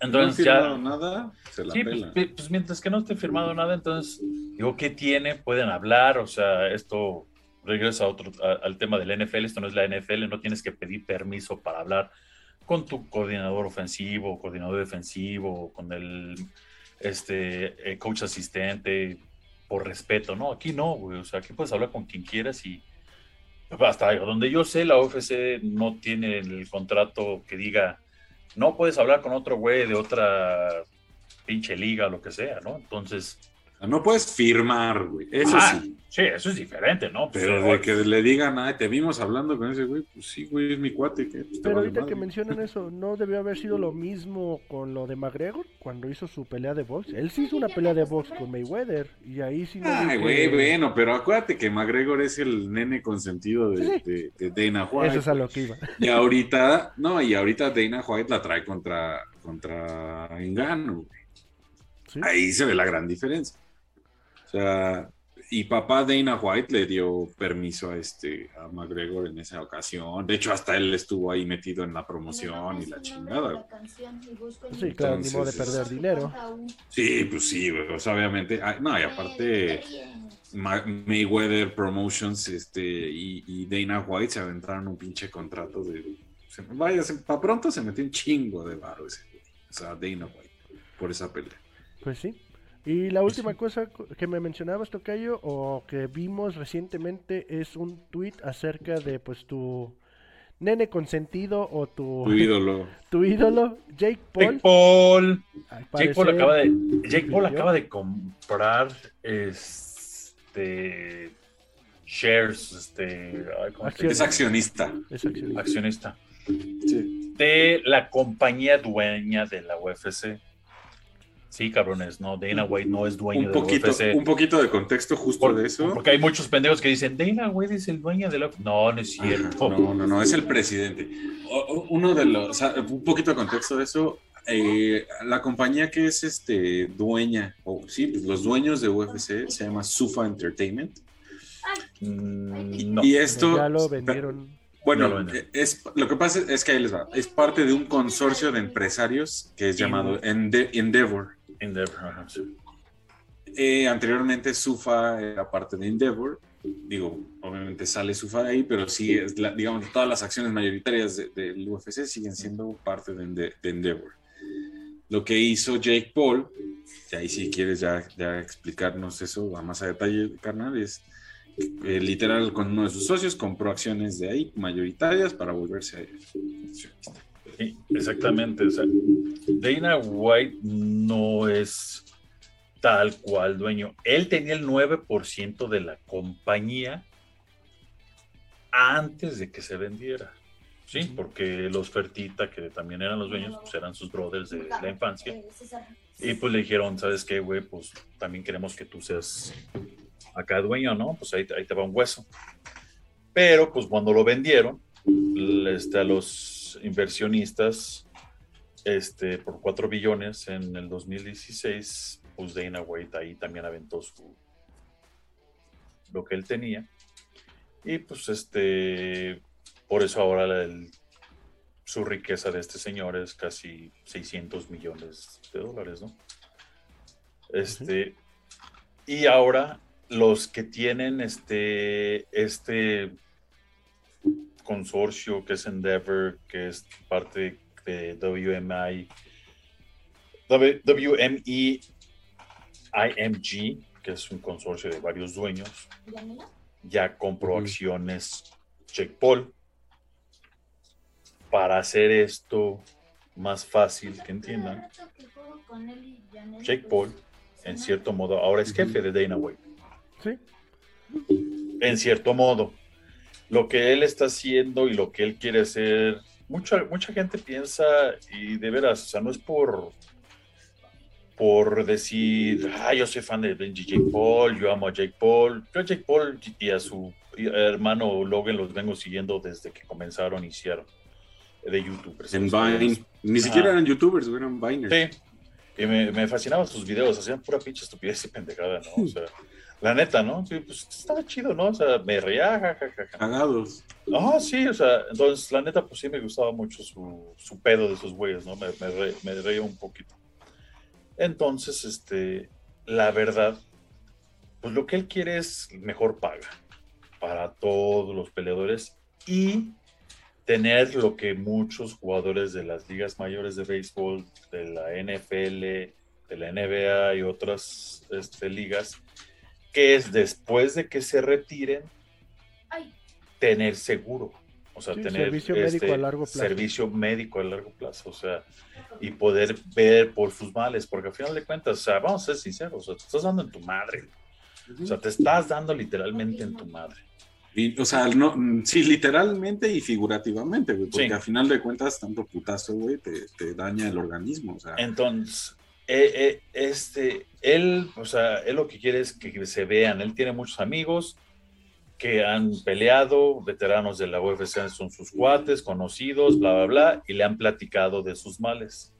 Entonces no ya... firmado nada, se la Sí, pues, pela. pi- pues mientras que no esté firmado nada, entonces, digo, ¿qué tiene? Pueden hablar, o sea, esto regresa a otro, a- al tema del NFL, esto no es la NFL, no tienes que pedir permiso para hablar con tu coordinador ofensivo, coordinador defensivo, con el este, eh, coach asistente, por respeto, ¿no? Aquí no, güey, o sea, aquí puedes hablar con quien quieras y hasta donde yo sé, la UFC no tiene el contrato que diga, no puedes hablar con otro güey de otra pinche liga lo que sea, ¿no? Entonces, No puedes firmar, güey. Eso ah, sí. sí, eso es diferente, ¿no? Pues, Pero de que le digan, ay, te vimos hablando con ese güey, pues sí, güey, es mi cuate. pues, Pero ahorita madre. que mencionan eso, ¿no debió haber sido lo mismo con lo de McGregor cuando hizo su pelea de box? Él sí hizo una pelea de box con Mayweather y ahí sí no Ay, que- güey, bueno, pero acuérdate que McGregor es el nene consentido de, Sí. de- de Dana White. Eso es a lo que iba. Y ahorita, no, y ahorita Dana White la trae contra, contra Engano. güey. ¿sí? Ahí se ve la gran diferencia. Sea, y papá Dana White le dio permiso a este a McGregor en esa ocasión. De hecho, hasta él estuvo ahí metido en la promoción y la chingada. Sí, claro, ni modo de Entonces, perder dinero. Sí, pues sí, sea, obviamente. No, y aparte Ma- Mayweather Promotions este, y, y Dana White se aventaron un pinche contrato de. se- vaya, para pronto se metió un chingo de varo ese. O sea, Dana White, por esa pelea. Pues sí. Y la última cosa co- que me mencionabas, Tocayo, o que vimos recientemente es un tweet acerca de pues tu nene consentido o tu, Tu ídolo. tu ídolo, Jake Jake Paul. Paul. al Jake Paul acaba de, Jake Paul acaba de comprar este shares, este ay, ¿cómo se Acciones. Es accionista. es accionista. dice? accionista Sí. de la compañía dueña de la UFC. Sí, cabrones, no, Dana White no es dueño Un de poquito, la UFC. un poquito de contexto justo Por- de eso. Porque hay muchos pendejos que dicen, Dana White es el dueño de la No, no es cierto. No, no, no, es el presidente. Uno de los, o sea, un poquito de contexto de eso. eh, la compañía que es este dueña, o sí, pues los dueños de UFC se llama Sufa Entertainment. Mm, no. Y esto, ya lo vendieron. Bueno, es, lo que pasa es que ahí les va. Es parte de un consorcio de empresarios que es llamado Ende- Endeavor. Endeavor, ajá, sí. Eh, anteriormente Sufa era parte de Endeavor. Digo, obviamente sale Sufa de ahí, pero sí, es la- digamos, todas las acciones mayoritarias de- del UFC siguen siendo parte de, Ende- de Endeavor. Lo que hizo Jake Paul, y ahí si quieres ya, ya explicarnos eso a más a detalle, carnal, es eh, literal con uno de sus socios compró acciones de ahí mayoritarias para volverse accionista. Sí, exactamente. O sea, Dana White no es tal cual dueño. Él tenía el 9% de la compañía antes de que se vendiera. Sí, porque los Fertita, que también eran los dueños, pues eran sus brothers de la infancia. Y pues le dijeron, ¿sabes qué, güey? Pues también queremos que tú seas acá dueño, ¿no? Pues ahí, ahí te va un hueso. Pero pues cuando lo vendieron, este, a los inversionistas, este, por 4 billones en el 2016, pues Dana White ahí también aventó su, lo que él tenía. Y pues este, por eso ahora el, su riqueza de este señor es casi 600 millones de dólares, ¿no? Este, y ahora los que tienen este, este consorcio que es Endeavor, que es parte de WMI, WME IMG, que es un consorcio de varios dueños, ya compró acciones Jake Paul para hacer esto más fácil que entiendan. Jake Paul, en cierto modo, ahora es jefe de Dana White. Sí. En cierto modo, lo que él está haciendo y lo que él quiere hacer, mucha, mucha gente piensa, y de veras, o sea, no es por por decir, ah, yo soy fan de Jake Paul, yo amo a Jake Paul. Yo a Jake Paul y a su hermano Logan los vengo siguiendo desde que comenzaron, hicieron de youtubers. En Vine. Ni siquiera eran youtubers, eran Viners. Sí. Y me, me, fascinaban sus videos, hacían pura pinche estupidez y pendejada, ¿no? O sea, la neta, ¿no? Sí, pues estaba chido, ¿no? O sea, me reía, jajaja. Cagados. No, sí, o sea, entonces la neta, pues sí me gustaba mucho su, su pedo de esos güeyes, ¿no? Me, me, me reía un poquito. Entonces, este, la verdad, pues lo que él quiere es mejor paga para todos los peleadores y tener lo que muchos jugadores de las ligas mayores de béisbol, de la NFL, de la NBA y otras este, ligas, que es después de que se retiren, tener seguro. O sea, tener servicio médico este a largo plazo. servicio médico a largo plazo, o sea, y poder ver por sus males, porque al final de cuentas, o sea, vamos a ser sinceros, o sea, te estás dando en tu madre, o sea, te estás dando literalmente en tu madre. Y, o sea, no, sí, literalmente y figurativamente, güey, porque Sí. al final de cuentas, tanto putazo, güey, te, te daña el organismo, o sea. Entonces, eh, eh, este, él, o sea, él lo que quiere es que se vean, él tiene muchos amigos que han peleado, veteranos de la UFC son sus cuates, conocidos, bla, bla, bla, y le han platicado de sus males.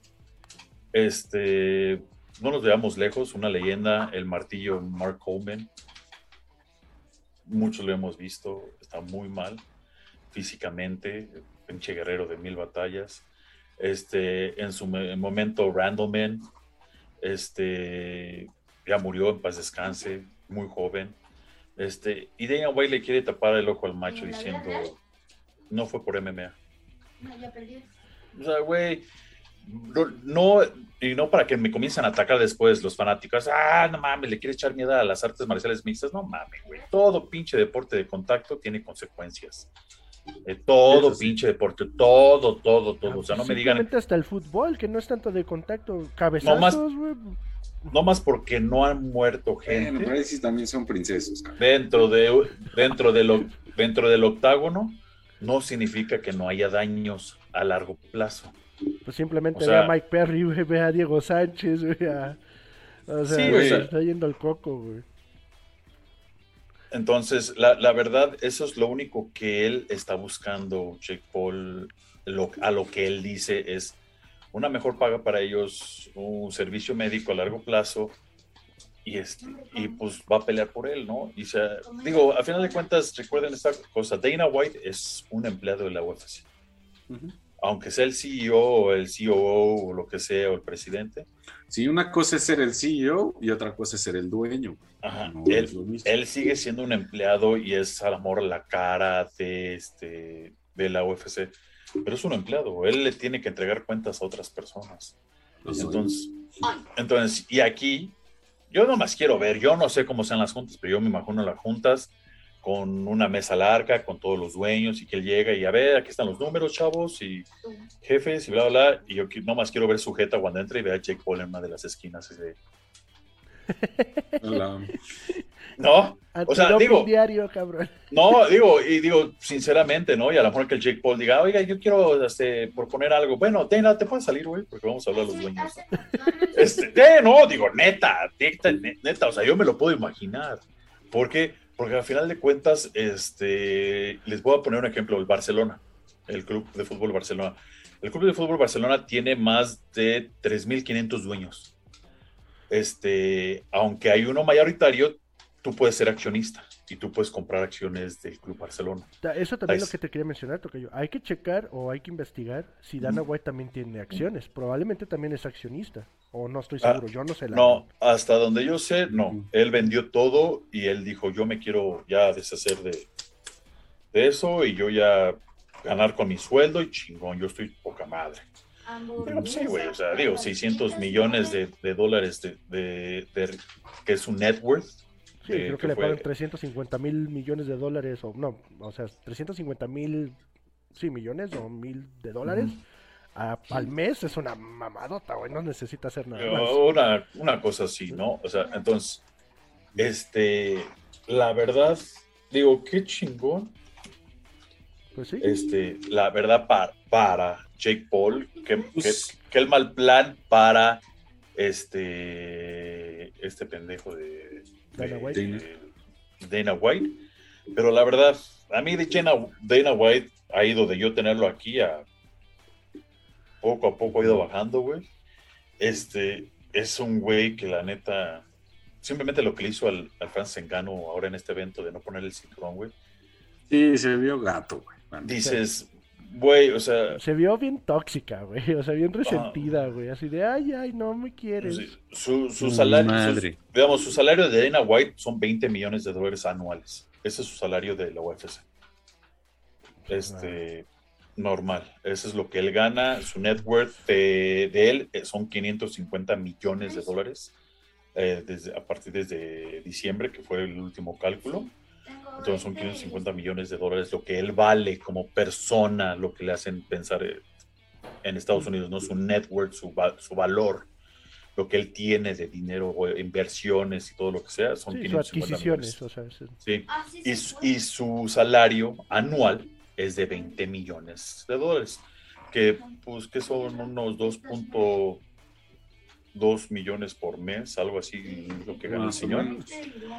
Este, no nos veamos lejos, una leyenda, el martillo Mark Coleman. Muchos lo hemos visto, está muy mal físicamente, pinche guerrero de mil batallas. Este, en su me- momento, Randleman, este, ya murió, en paz descanse, muy joven. Este, y Dana White le quiere tapar el ojo al macho ¿En la vida diciendo, no fue por MMA. No, ya. O sea, güey, no, no- y no para que me comiencen a atacar después los fanáticos, ah, no mames, le quiere echar miedo a las artes marciales mixtas, no mames, güey, todo pinche deporte de contacto tiene consecuencias. Eh, todo sí. pinche deporte, todo, todo, todo. O sea, no me digan, Simplemente hasta el fútbol, que no es tanto de contacto. Cabezazos, güey. no más porque no han muerto Bueno, gente ahí sí también son princesos, cabrón. dentro, de, dentro, de lo, dentro del octágono, no significa que no haya daños a largo plazo. Pues simplemente O sea- ve a Mike Perry, ve a Diego Sánchez, güey. a- O sea, Sí, güey, o sea- está yendo al coco, güey. Entonces, la, la verdad, eso es lo único que él está buscando, Jake Paul, lo- a lo que él dice es una mejor paga para ellos, un servicio médico a largo plazo, y, este, y pues va a pelear por él, ¿no? Y digo, a final de cuentas, recuerden esta cosa, Dana White es un empleado de la UFC, aunque sea el CEO o el COO o lo que sea, o el presidente, Sí, una cosa es ser el CEO y otra cosa es ser el dueño. Ajá, No él, lo él sigue siendo un empleado y es al amor la cara de, este, de la UFC, pero es un empleado, él le tiene que entregar cuentas a otras personas. Los Entonces, entonces, y aquí, yo nomás quiero ver, yo no sé cómo sean las juntas, pero yo me imagino las juntas con una mesa larga, con todos los dueños, y que él llega y a ver, aquí están los números, chavos, y jefes, y bla, bla, bla, y yo nomás quiero ver sujeta cuando entre y vea a Jake Paul en una de las esquinas. y de, La- no, o sea, digo, diario, cabrón. No, digo, y digo, sinceramente, ¿no? Y a lo mejor que el Jake Paul diga, oiga, yo quiero este, proponer algo. Bueno, Dana, te puedes salir, güey, porque vamos a hablar a los dueños. Este, eh, no, digo, neta, neta, neta, o sea, yo me lo puedo imaginar. ¿Por qué? Porque al final de cuentas, este, les voy a poner un ejemplo, el Barcelona, el Club de Fútbol Barcelona. El Club de Fútbol Barcelona tiene más de 3.500 dueños. Este, aunque hay uno mayoritario, tú puedes ser accionista y tú puedes comprar acciones del Club Barcelona. Eso también es lo que te quería mencionar, Tocayo. Hay que checar o hay que investigar si Dana White también tiene acciones. Probablemente también es accionista. O no estoy seguro, Ah, yo no sé la No, hasta donde yo sé, no. Él vendió todo y él dijo, yo me quiero ya deshacer de, de eso y yo ya ganar con mi sueldo y chingón, yo estoy poca madre. Pero pues, sí, güey, o sea, digo, 600 millones de, de dólares de, de- de- que es su net worth. Sí, creo que que le fue- pagan 350 mil millones de dólares, o no, o sea, 350 mil, sí, millones o mil de dólares a- al mes es una mamadota, güey, no necesita hacer nada más. Una, una cosa así, ¿no? O sea, entonces, este, la verdad, digo, qué chingón. Pues sí, Este, la verdad, para, para Jake Paul, qué, Pues- qué- qué el mal plan para este, este pendejo de, Dana White. de Dana White. Pero la verdad, a mí de Dana, Dana White ha ido de yo tenerlo aquí a poco a poco ha ido bajando, güey. Este es un güey que la neta, simplemente lo que le hizo al, al Francis Engano ahora en este evento de no poner el cinturón, güey. Sí, se vio gato, güey. Dices, güey, o sea, se vio bien tóxica, güey, o sea, bien resentida, güey, así de, ay, ay, no me quieres. Sí, Su, su salario, madre. digamos, su salario de Dana White son 20 millones de dólares anuales. Ese es su salario de la UFC. Este, normal. Ese es lo que él gana. Su net worth de, de él eh, son 550 millones de dólares eh, desde, a partir desde diciembre, que fue el último cálculo. Entonces son 550 millones de dólares lo que él vale como persona, lo que le hacen pensar eh, en Estados Unidos, ¿no? Su net worth, su, va- su valor, lo que él tiene de dinero, o inversiones y todo lo que sea, son Sí, sus 550 adquisiciones, millones. o sea, es- Sí. Ah, sí, Y, su- y su salario anual es de 20 millones de dólares, que pues que son unos 2.2 millones por mes, algo así lo que gana el o señor.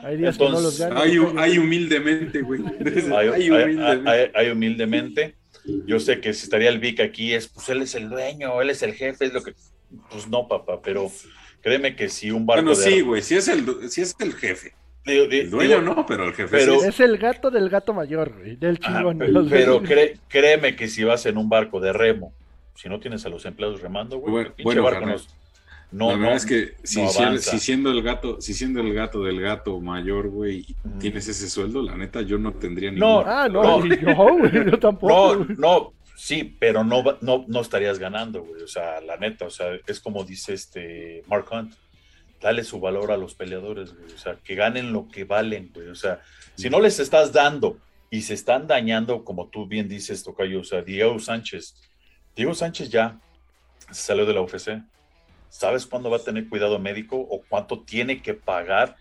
hay días que no los Entonces, gana. Hay, humildemente, güey. Hay, Hay hay- humildemente. hay- hay humildemente. Yo sé que si estaría el Vic aquí es, pues él es el dueño, él es el jefe, es lo que... Pues no, papá, pero créeme que si un barco Bueno, sí, güey, si es el, si es el jefe. digo- El dueño digo, no, pero el jefe pero- sí. Es el gato del gato mayor, güey, del chingón. pe- los- pero cree- créeme que si vas en un barco de remo, si no tienes a los empleados remando, güey, Bueno, el pinche bueno, barco carnal. nos- no, la verdad no, es que si, no si- avanza. si siendo el gato, si siendo el gato del gato mayor, güey, tienes ese sueldo, la neta, yo no tendría No, ningún. Ah, no, No. ni yo, güey, yo tampoco. No, no, sí, pero no, va- no, no estarías ganando, güey. O sea, la neta, o sea, es como dice este Mark Hunt, dale su valor a los peleadores, güey. O sea, que ganen lo que valen, güey. O sea, si no les estás dando y se están dañando, como tú bien dices, Tocayo, o sea, Diego Sánchez, Diego Sánchez ya salió de la UFC. ¿Sabes cuándo va a tener cuidado médico o cuánto tiene que pagar?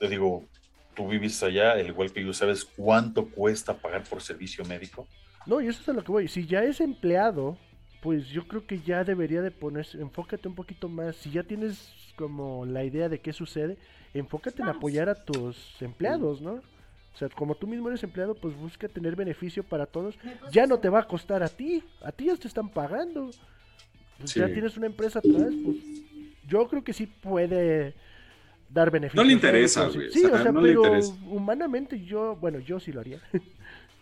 Te digo, tú viviste allá, al igual que yo, ¿sabes cuánto cuesta pagar por servicio médico? No, y eso es a lo que voy. Si ya es empleado, pues yo creo que ya debería de ponerse, enfócate un poquito más. Si ya tienes como la idea de qué sucede, enfócate en apoyar a tus empleados, ¿no? O sea, como tú mismo eres empleado, pues busca tener beneficio para todos. Ya no te va a costar a ti, a ti ya te están pagando. Pues Sí. Ya tienes una empresa atrás, pues yo creo que sí puede dar beneficio. No le interesa, güey, Sí, o sea, sea, no le pero interesa. humanamente yo, bueno, yo sí lo haría.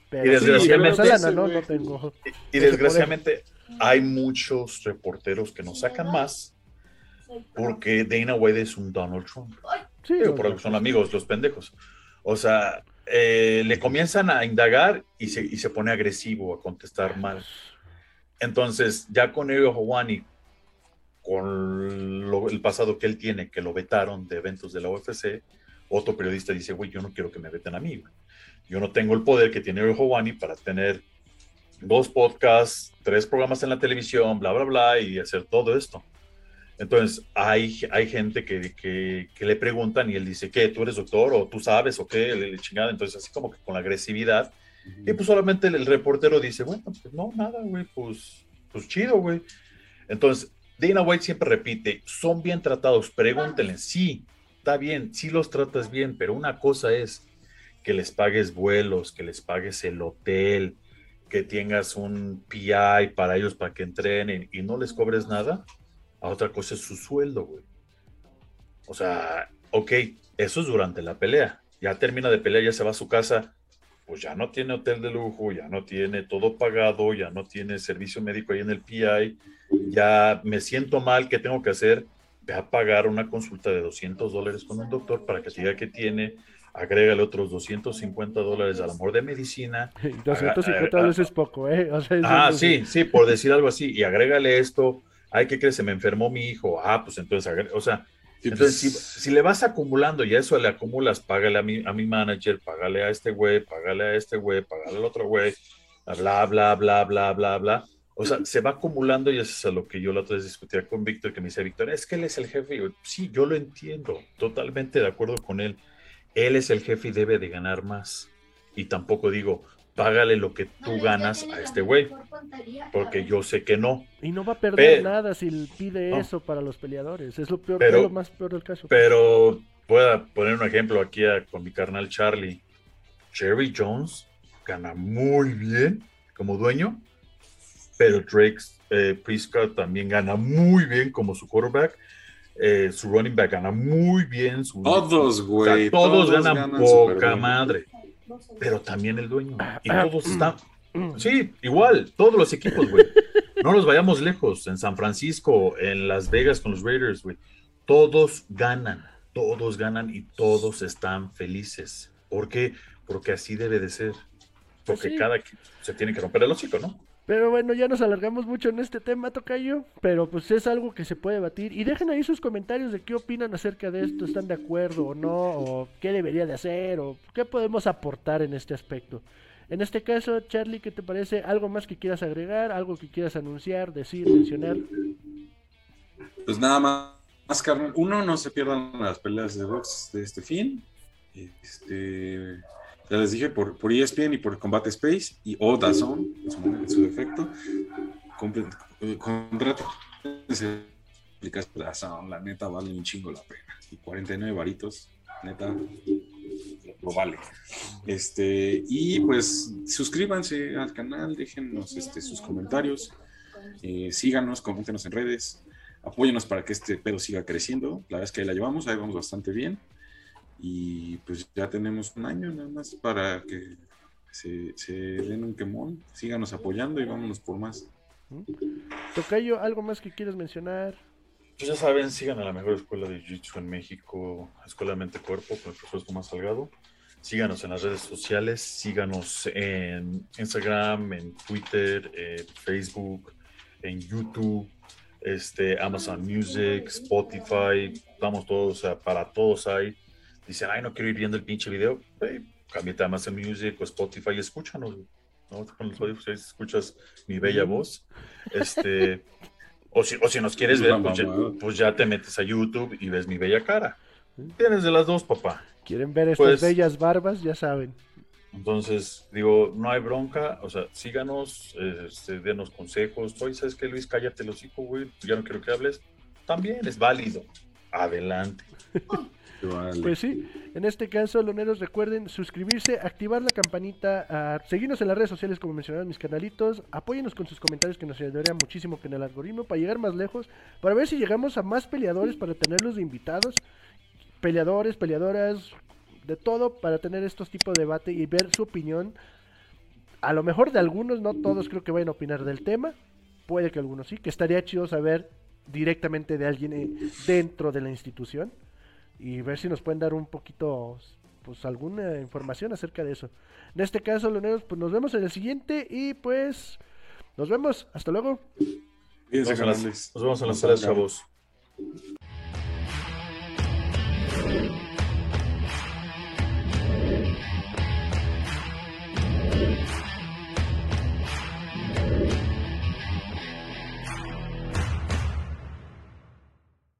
Y Pero sí, desgraciadamente- no, no tengo. Y Ese desgraciadamente hay muchos reporteros que no sacan más porque Dana White es un Donald Trump. Sí, Digo, por algo son amigos, los pendejos. O sea, eh, le comienzan a indagar y se, y se pone agresivo a contestar mal. Entonces, ya con Elio Hawani, con el pasado que él tiene, que lo vetaron de eventos de la UFC, otro periodista dice, güey, yo no quiero que me veten a mí. Yo no tengo el poder que tiene Elio Hawani para tener dos podcasts, tres programas en la televisión, bla, bla, bla, y hacer todo esto. Entonces, hay, hay gente que, que, le preguntan y él dice, ¿qué? ¿Tú eres doctor? ¿O tú sabes? ¿O qué? Le, le. Entonces, así como que con la agresividad. Y pues solamente el, reportero dice, bueno, pues no, nada, güey, pues, pues chido, güey. Entonces, Dana White siempre repite, son bien tratados, pregúntenle, sí, está bien, sí los tratas bien, pero una cosa es que les pagues vuelos, que les pagues el hotel, que tengas un PI para ellos para que entrenen y no les cobres nada. A otra cosa es su sueldo, güey. O sea, ok, eso es durante la pelea. Ya termina de pelear, ya se va a su casa. Pues ya no tiene hotel de lujo, ya no tiene todo pagado, ya no tiene servicio médico ahí en el PI. Ya me siento mal, ¿qué tengo que hacer? Ve a pagar una consulta de 200 dólares con un doctor para que te diga que tiene agrégale otros 250 dólares al amor de medicina. 250 dólares es poco, ¿eh? ah, sí, sí, por decir algo así, y agrégale esto, ay, ¿qué crees? Se me enfermó mi hijo, ah, pues entonces, o sea, entonces si, si, le vas acumulando y a eso le acumulas, págale a mi, a mi manager, págale a este güey, págale a este güey, págale al otro güey, bla, bla, bla, bla, bla, bla. O sea, se va acumulando y eso es a lo que yo la otra vez discutía con Víctor, que me dice, Víctor, es que él es el jefe. sí, yo lo entiendo, totalmente de acuerdo con él él es el jefe y debe de ganar más. Y tampoco digo, págale lo que tú ganas a este güey, porque yo sé que no. Y no va a perder nada si pide eso para los peleadores, es lo peor, pero, lo más peor del caso. Pero puedo poner un ejemplo aquí con mi carnal Charlie. Jerry Jones gana muy bien como dueño, pero Drake eh, Prescott también gana muy bien como su quarterback eh, su running back gana muy bien. Su, todos, güey. todos, ganan, poca madre. Pero también el dueño. Y todos están. Sí, igual, todos los equipos, güey. No nos vayamos lejos. En San Francisco, en Las Vegas con los Raiders, güey. Todos ganan. Todos ganan y todos están felices. ¿Por qué? Porque así debe de ser. Porque pues cada equipo se tiene que romper el hocico, ¿no? Pero bueno, ya nos alargamos mucho en este tema, Tocayo. Pero pues es algo que se puede batir. Y dejen ahí sus comentarios de qué opinan acerca de esto. ¿Están de acuerdo o no? ¿O qué debería de hacer? ¿O qué podemos aportar en este aspecto? En este caso, Charlie, ¿qué te parece? ¿Algo más que quieras agregar? ¿Algo que quieras anunciar, decir, mencionar? Pues nada más, carnal. Uno, no se pierdan las peleas de box de este fin. Este ya les dije, por, por ESPN y por Combate Space y o Dazón, en su, defecto. Contrato. Dazón, la neta vale un chingo la pena. Y 49 varitos, neta, lo vale. Este, y pues suscríbanse al canal, déjenos este, sus comentarios, eh, síganos, coméntenos en redes, apóyenos para que este pedo siga creciendo. La es que ahí la llevamos, ahí vamos bastante bien y pues ya tenemos un año nada más para que se, den un quemón, síganos apoyando y vámonos por más. Tocayo, ¿algo más que quieras mencionar? Pues ya saben, sigan a la mejor escuela de Jiu-Jitsu en México, Escuela Mente Cuerpo, con el profesor Tomás Salgado. Síganos en las redes sociales, síganos en Instagram, en Twitter, en Facebook, en YouTube, este, Amazon Music, Spotify, estamos todos, o sea, para todos hay dicen, ay, no quiero ir viendo el pinche video, hey, cámbiate a Amazon Music o Spotify y escúchanos, ¿no? Con los audífonos escuchas mi bella voz. Este, o, si, o si nos quieres ver, pues ya, pues ya, te metes a YouTube y ves mi bella cara. Tienes de las dos, papá. ¿Quieren ver estas pues bellas barbas? Ya saben. Entonces, digo, no hay bronca, o sea, síganos, este, denos consejos. Oye, ¿sabes qué, Luis? Cállate los hijos, güey, ya no quiero que hables. También es válido. Adelante. Pues sí, en este caso, loneros, recuerden suscribirse, activar la campanita, seguirnos en las redes sociales como mencionaron mis canalitos, apóyenos con sus comentarios que nos ayudaría muchísimo con el algoritmo para llegar más lejos, para ver si llegamos a más peleadores, para tenerlos de invitados, peleadores, peleadoras, de todo, para tener estos tipos de debate y ver su opinión. A lo mejor de algunos, no todos creo que vayan a opinar del tema, puede que algunos sí, que estaría chido saber directamente de alguien eh, dentro de la institución y ver si nos pueden dar un poquito, pues alguna información acerca de eso. En este caso, Leoneros, pues nos vemos en el siguiente y pues nos vemos. Hasta luego. Nos, vemos las, en las salas, chavos.